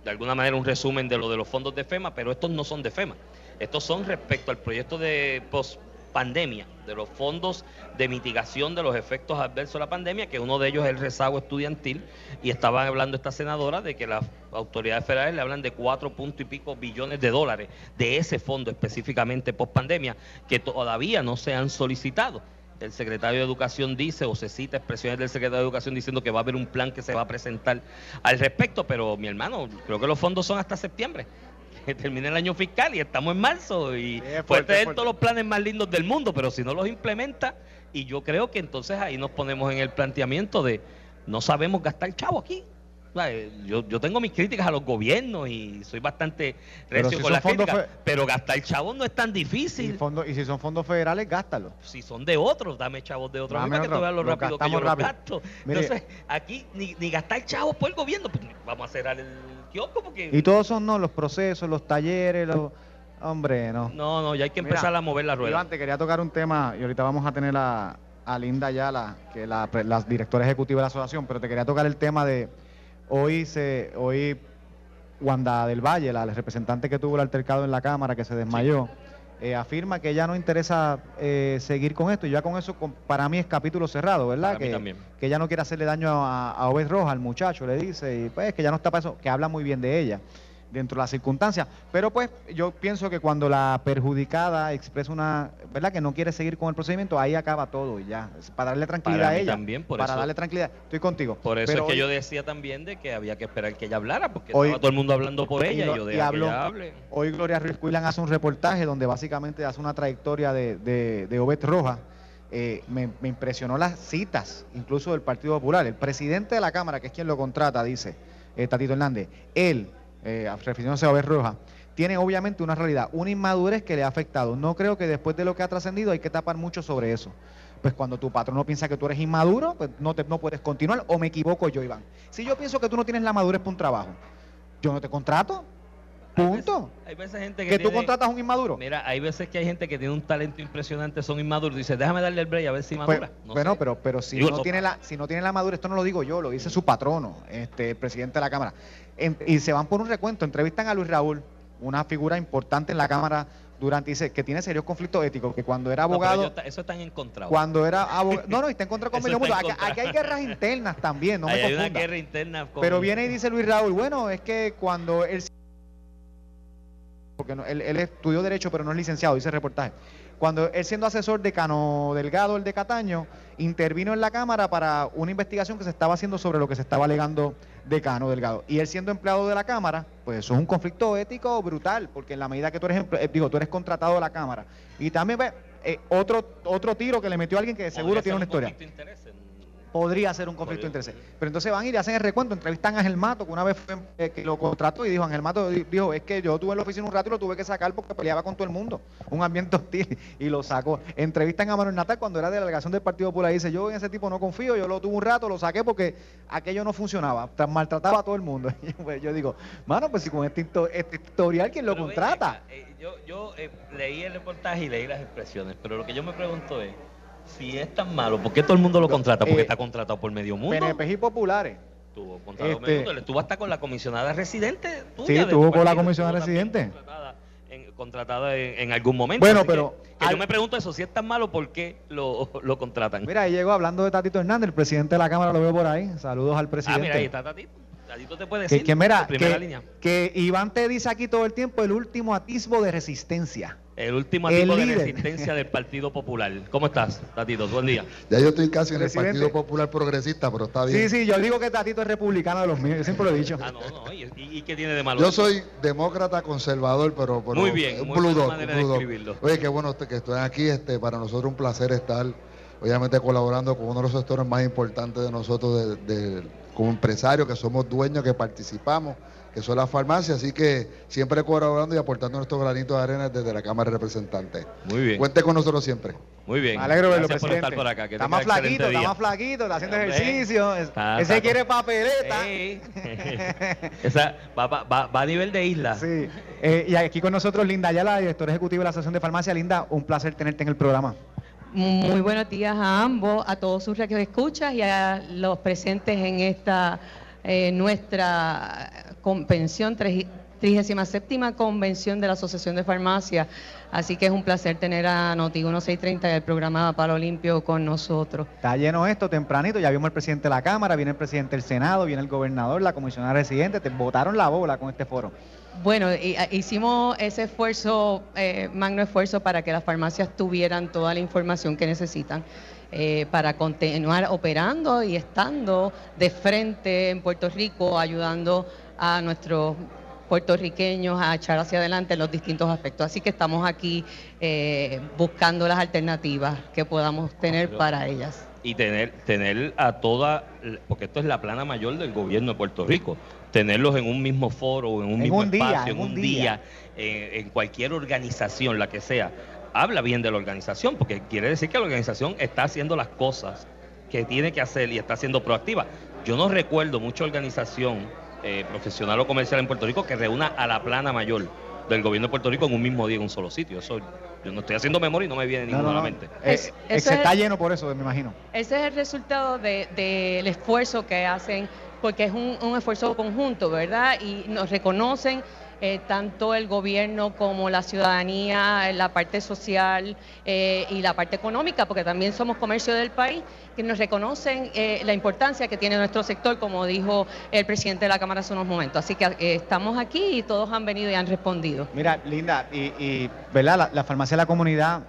de alguna manera un resumen de lo de los fondos de FEMA, pero estos no son de FEMA. Estos son respecto al proyecto de post pandemia, de los fondos de mitigación de los efectos adversos de la pandemia, que uno de ellos es el rezago estudiantil, y estaban hablando esta senadora de que las autoridades federales le hablan de cuatro punto y pico billones de dólares de ese fondo específicamente post pandemia, que todavía no se han solicitado. El secretario de Educación dice, o se cita expresiones del secretario de Educación diciendo que va a haber un plan que se va a presentar al respecto, pero mi hermano, creo que los fondos son hasta septiembre que termine el año fiscal y estamos en marzo y puede fuerte, es tener fuerte. todos los planes más lindos del mundo, pero si no los implementa, y yo creo que entonces ahí nos ponemos en el planteamiento de no sabemos gastar chavo aquí. Yo, yo tengo mis críticas a los gobiernos y soy bastante Pero recio si con las críticas, pero gastar chavos no es tan Y, difícil. fondo- y si son fondos federales, gástalo. Si son de otros, dame chavos de otros para que tú veas lo rápido que yo los rápido. gasto. Mire. Entonces, aquí ni, ni gastar chavos por el gobierno, pues vamos a cerrar el kiosco porque... Y todos son, no, los procesos, los talleres, los... Hombre, no. No, no, ya hay que Mira, empezar a mover la rueda. Iván, te quería tocar un tema y ahorita vamos a tener a, a Linda Ayala, que es la, pre- la directora ejecutiva de la asociación, pero te quería tocar el tema de hoy se hoy Wanda del Valle, la representante que tuvo el altercado en la Cámara, que se desmayó, eh, afirma que ya no interesa eh, seguir con esto y ya con eso con- para mí es capítulo cerrado, ¿verdad? Para mí que, también. que ya no quiere hacerle daño a, a Obed Roja, al muchacho, le dice, y pues que ya no está para eso, que habla muy bien de ella dentro de las circunstancias. Pero pues yo pienso que cuando la perjudicada expresa una, ¿verdad? Que no quiere seguir con el procedimiento, ahí acaba todo y ya. Para darle tranquilidad Para a ella. también, por para eso- darle tranquilidad. Estoy contigo. Por eso Pero es que hoy- yo decía también de que había que esperar que ella hablara, porque Hoy- estaba todo el mundo hablando por ella y, lo- yo y habló. ella hable. Hoy Gloria Ruiz Cuilan hace un reportaje donde básicamente hace una trayectoria de, de, de Obed Roja. Eh, me, me impresionó las citas, incluso del Partido Popular. El presidente de la Cámara, que es quien lo contrata, dice eh, Tatito Hernández, él, eh, refiriéndose a Obed Roja, tiene obviamente una realidad, una inmadurez que le ha afectado. No creo que después de lo que ha trascendido hay que tapar mucho sobre eso. Pues cuando tu patrono piensa que tú eres inmaduro, pues no, te, no puedes continuar. O me equivoco yo, Iván. Si yo pienso que tú no tienes la madurez para un trabajo, yo no te contrato. Hay Punto. veces- Hay veces gente que, Que tú contratas a un inmaduro. Mira, hay veces que hay gente que tiene un talento impresionante, son inmaduros. Dice, déjame darle el break a ver si Pues, madura. No bueno, sé. pero, pero si Digo, no tiene la, si no tiene la madurez, esto no lo digo yo, lo dice su patrono, este, el presidente de la Cámara. En- y se van por un recuento, entrevistan a Luis Raúl, una figura importante en la Cámara durante, dice que tiene serios conflictos éticos, que cuando era abogado, eso están encontrados. cuando era abogado, no, no, está en contra <laughs> con medio mundo. está en Aquí, contra. aquí hay guerras internas también, no me Ahí hay una confunda. guerra interna. con- Pero viene y dice Luis Raúl, bueno, es que cuando él... Porque no- él, él estudió Derecho, pero no es licenciado, dice el reportaje. Cuando él siendo asesor de Cano Delgado, el de Cataño, intervino en la Cámara para una investigación que se estaba haciendo sobre lo que se estaba alegando de Cano Delgado. Y él siendo empleado de la Cámara, pues eso es un conflicto ético brutal, porque en la medida que tú eres, eh, digo, tú eres contratado de la Cámara. Y también, ve, eh, otro, otro tiro que le metió a alguien que de seguro tiene una un historia. Podría ser un conflicto de intereses. Pero entonces van y le hacen el recuento, entrevistan a Ángel Mato, que una vez fue, eh, que lo contrató y dijo, Ángel Mato di- dijo, es que yo tuve en la oficina un rato y lo tuve que sacar porque peleaba con todo el mundo, un ambiente hostil, y lo sacó. Entrevistan a Manuel Natal cuando era de la delegación del Partido Popular y dice, yo en ese tipo no confío, yo lo tuve un rato, lo saqué porque aquello no funcionaba, tra- maltrataba a todo el mundo. <laughs> Y pues yo digo, mano, pues si con este, este historial, ¿quién lo Pero contrata? eh, yo yo eh, leí el reportaje y leí las expresiones, pero lo que yo me pregunto es, si es tan malo, ¿por qué todo el mundo lo contrata? Porque eh, está contratado por medio mundo. PNP y populares. Estuvo contratado Este- medio mundo. Estuvo hasta con la comisionada residente tuya Sí, estuvo tu con la comisionada residente. Contratada en, contratada en, en algún momento. Bueno, así que- pero que al- yo me pregunto eso, si es tan malo, ¿por qué lo, <laughs> lo contratan? Mira, ahí llegó hablando de Tatito Hernández, el presidente de la Cámara lo veo por ahí. Saludos al ah, presidente. mira, ahí está Tatito. Tatito te puede Que, decir. que mira, en primera que, línea. que Iván te dice aquí todo el tiempo el último atisbo de resistencia. El último el tipo de líder. resistencia del Partido Popular. ¿Cómo estás, Tatito? Buen día. Ya yo estoy casi en el. Partido Popular Progresista, pero está bien. Sí, sí, yo digo que Tatito es republicano de los míos, yo siempre lo he dicho. Ah, no, no. ¿Y, qué tiene de malo? Yo soy demócrata conservador, pero, pero Muy bien, un de escribirlo. Oye, qué bueno que estén aquí. Este, para nosotros un placer estar, obviamente, colaborando con uno de los sectores más importantes de nosotros, de- de- como empresarios, que somos dueños, que participamos, que son las farmacias. Así que siempre colaborando y aportando nuestros granitos de arena desde la Cámara de Representantes. Muy bien. Cuente con nosotros siempre. Muy bien. Me alegro de verlo, Gracias por presidente. estar por acá. Que está más flaquito, está más flaquito, está haciendo Hombre. ejercicio. Está- ese está- quiere papeleta. Ey. <laughs> Esa va, va- va- va a nivel de isla. Sí. Eh, y aquí con nosotros Linda Ayala, directora ejecutiva de la Asociación de Farmacia. Linda, un placer tenerte en el programa. Muy buenos días a ambos, a todos sus escuchas y a los presentes en esta eh, nuestra convención, 37 convención de la Asociación de Farmacia. Así que es un placer tener a Noti 1630 y el programa Palo Limpio con nosotros. Está lleno esto tempranito, ya vimos el presidente de la Cámara, viene el presidente del Senado, viene el gobernador, la comisionada residente, te botaron la bola con este foro. Bueno, y- a- hicimos ese esfuerzo, eh, magno esfuerzo para que las farmacias tuvieran toda la información que necesitan eh, para continuar operando y estando de frente en Puerto Rico, ayudando a nuestros puertorriqueños a echar hacia adelante los distintos aspectos. Así que estamos aquí eh, buscando las alternativas que podamos tener para ellas. y tener tener a toda porque esto es la plana mayor del gobierno de Puerto Rico tenerlos en un mismo foro en un En mismo un día, espacio en en un un día. día, en, en cualquier organización la que sea habla bien de la organización porque quiere decir que la organización está haciendo las cosas que tiene que hacer y está siendo proactiva yo no recuerdo mucha organización eh, profesional o comercial en Puerto Rico que reúna a la plana mayor del gobierno de Puerto Rico en un mismo día en un solo sitio. Eso yo no estoy haciendo memoria y no me viene No, ninguno no, a la mente. Eh, Es- eh, se es- está lleno por eso, me imagino. Ese es el resultado de- del esfuerzo que hacen, porque es un, un esfuerzo conjunto, ¿verdad? Y nos reconocen eh, tanto el gobierno como la ciudadanía, la parte social eh, y la parte económica, porque también somos comercio del país, que nos reconocen eh, la importancia que tiene nuestro sector, como dijo el presidente de la Cámara hace unos momentos. Así que estamos aquí y todos han venido y han respondido. Mira, Linda, y, ¿verdad? La, la farmacia de la comunidad,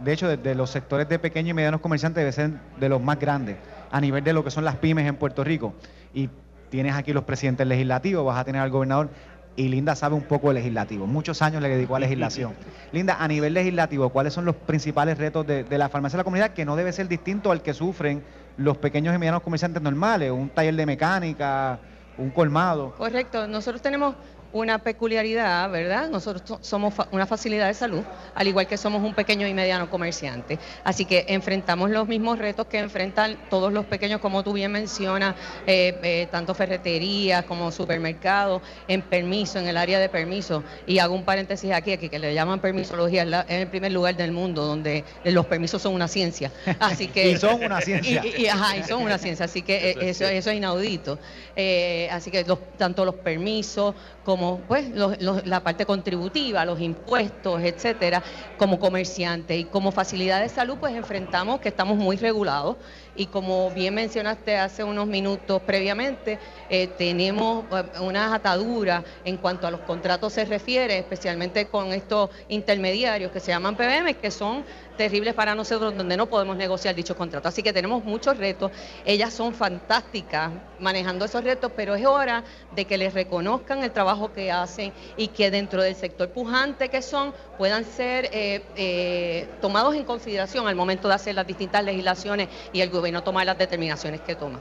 de hecho, de, de los sectores de pequeños y medianos comerciantes debe ser de los más grandes a nivel de lo que son las pymes en Puerto Rico. Y tienes aquí los presidentes legislativos, vas a tener al gobernador. Y Linda sabe un poco de legislativo. Muchos años le dedicó a legislación. <laughs> Linda, a nivel legislativo, ¿cuáles son los principales retos de, de la farmacia de la comunidad que no debe ser distinto al que sufren los pequeños y medianos comerciantes normales? Un taller de mecánica, un colmado. Correcto, nosotros tenemos una peculiaridad, ¿verdad? Nosotros so- somos una facilidad de salud, al igual que somos un pequeño y mediano comerciante. Así que enfrentamos los mismos retos que enfrentan todos los pequeños, como tú bien mencionas, eh, eh, tanto ferreterías como supermercados, en permiso, en el área de permiso. Y hago un paréntesis aquí, aquí que le llaman permisología, es el primer lugar del mundo donde los permisos son una ciencia. Así <laughs> que, Y son una ciencia. y- y- ajá, y son una ciencia, así que eso, eso es inaudito. Eh, así que los- tanto los permisos como pues los- la parte contributiva, los impuestos, etcétera, como comerciante y como facilidad de salud, pues enfrentamos que estamos muy regulados y como bien mencionaste hace unos minutos previamente, eh, tenemos eh, unas ataduras en cuanto a los contratos se refiere, especialmente con estos intermediarios que se llaman PBM, que son terribles para nosotros, donde no podemos negociar dichos contratos. Así que tenemos muchos retos. Ellas son fantásticas manejando esos retos, pero es hora de que les reconozcan el trabajo que hacen y que dentro del sector pujante que son puedan ser eh, tomados en consideración al momento de hacer las distintas legislaciones y el gobierno tomar las determinaciones que toma.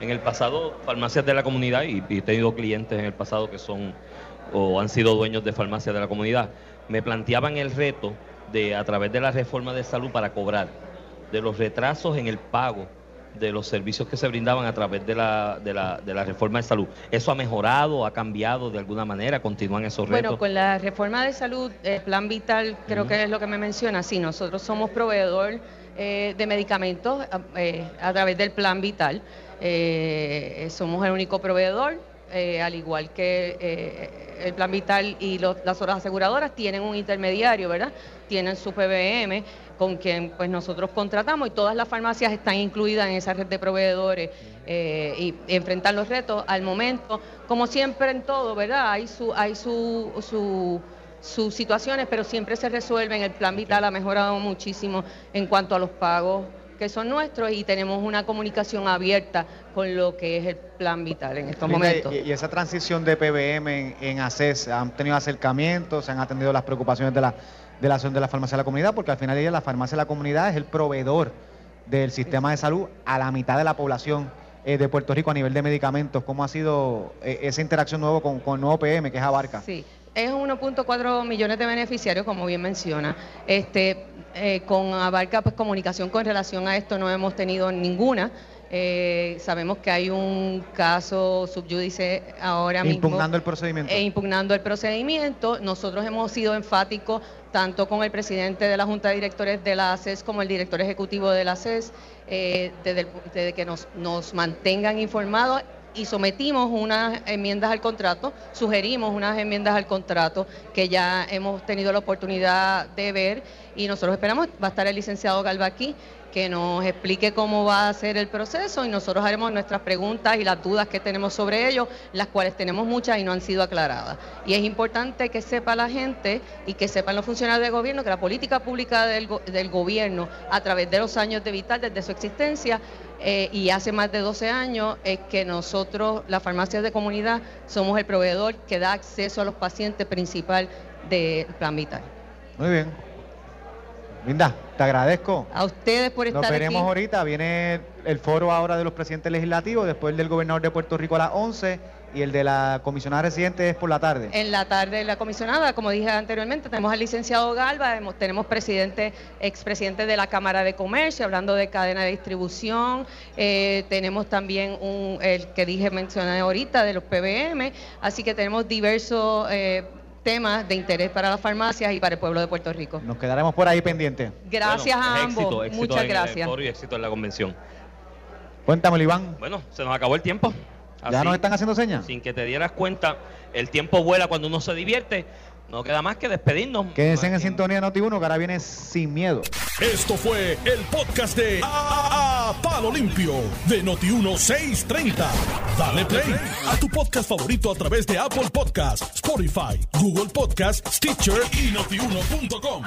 En el pasado, farmacias de la comunidad, y, y he tenido clientes en el pasado que son o han sido dueños de farmacias de la comunidad, me planteaban el reto de, a través de la reforma de salud para cobrar, de los retrasos en el pago de los servicios que se brindaban a través de la, de la, de la reforma de salud. ¿Eso ha mejorado, ha cambiado de alguna manera? ¿Continúan esos retos? Bueno, con la reforma de salud, el plan vital, creo que es lo que me menciona, sí, nosotros somos proveedor eh, de medicamentos a, eh, a través del plan vital. Eh, somos el único proveedor, eh, al igual que eh, el plan vital y las otras aseguradoras tienen un intermediario, ¿verdad? Tienen su PBM con quien pues nosotros contratamos y todas las farmacias están incluidas en esa red de proveedores eh, y enfrentar los retos al momento, como siempre en todo, ¿verdad? Hay su, hay su, su sus situaciones, pero siempre se resuelven. El plan vital ha mejorado muchísimo en cuanto a los pagos que son nuestros y tenemos una comunicación abierta con lo que es el plan vital en estos momentos. Y, y esa transición de PBM en, en ACES, ¿han tenido acercamientos? ¿Se han atendido las preocupaciones de la, de la de la farmacia de la comunidad? Porque al final ella, la farmacia de la comunidad es el proveedor del sistema de salud a la mitad de la población eh, de Puerto Rico a nivel de medicamentos. ¿Cómo ha sido eh, esa interacción nuevo con, con el nuevo PM, que es Abarca? Sí, es 1.4 millones de beneficiarios, como bien menciona. Este, eh, con Abarca, pues comunicación con relación a esto no hemos tenido ninguna. Eh, sabemos que hay un caso subyúdice ahora mismo. Impugnando el procedimiento. e impugnando el procedimiento. Nosotros hemos sido enfáticos tanto con el presidente de la Junta de Directores de la ACES como el director ejecutivo de la ACES, eh, desde, el- desde que nos, nos mantengan informados y sometimos unas enmiendas al contrato, sugerimos unas enmiendas al contrato que ya hemos tenido la oportunidad de ver y nosotros esperamos, va a estar el licenciado Galva aquí, que nos explique cómo va a ser el proceso y nosotros haremos nuestras preguntas y las dudas que tenemos sobre ello, las cuales tenemos muchas y no han sido aclaradas. Y es importante que sepa la gente y que sepan los funcionarios del gobierno que la política pública del, del gobierno a través de los años de Vital, desde su existencia, eh, y hace más de 12 años es que nosotros, las farmacias de comunidad, somos el proveedor que da acceso a los pacientes principal del plan vital. Muy bien. Linda, te agradezco. A ustedes por estar Nos veremos aquí. ahorita. Viene el foro ahora de los presidentes legislativos, después el del gobernador de Puerto Rico a las 11 y el de la comisionada residente es por la tarde. En la tarde la comisionada, como dije anteriormente, tenemos al licenciado Galva, tenemos presidente, expresidente de la Cámara de Comercio, hablando de cadena de distribución, eh, tenemos también un, el que dije, mencioné ahorita, de los PBM, así que tenemos diversos eh, temas de interés para las farmacias y para el pueblo de Puerto Rico. Nos quedaremos por ahí pendientes. Gracias Bueno, a éxito, ambos, éxito muchas en el gracias. foro y éxito en la convención. Cuéntamelo, Iván. Bueno, se nos acabó el tiempo. ¿Ya nos están haciendo señas? Sin que te dieras cuenta, el tiempo vuela cuando uno se divierte. No queda más que despedirnos. Quédense en sintonía Noti1 que ahora viene sin miedo. Esto fue el podcast de A, A- Palo Limpio de Noti1630. Dale play a tu podcast favorito a través de Apple Podcasts, Spotify, Google Podcasts, Stitcher y notiuno.com.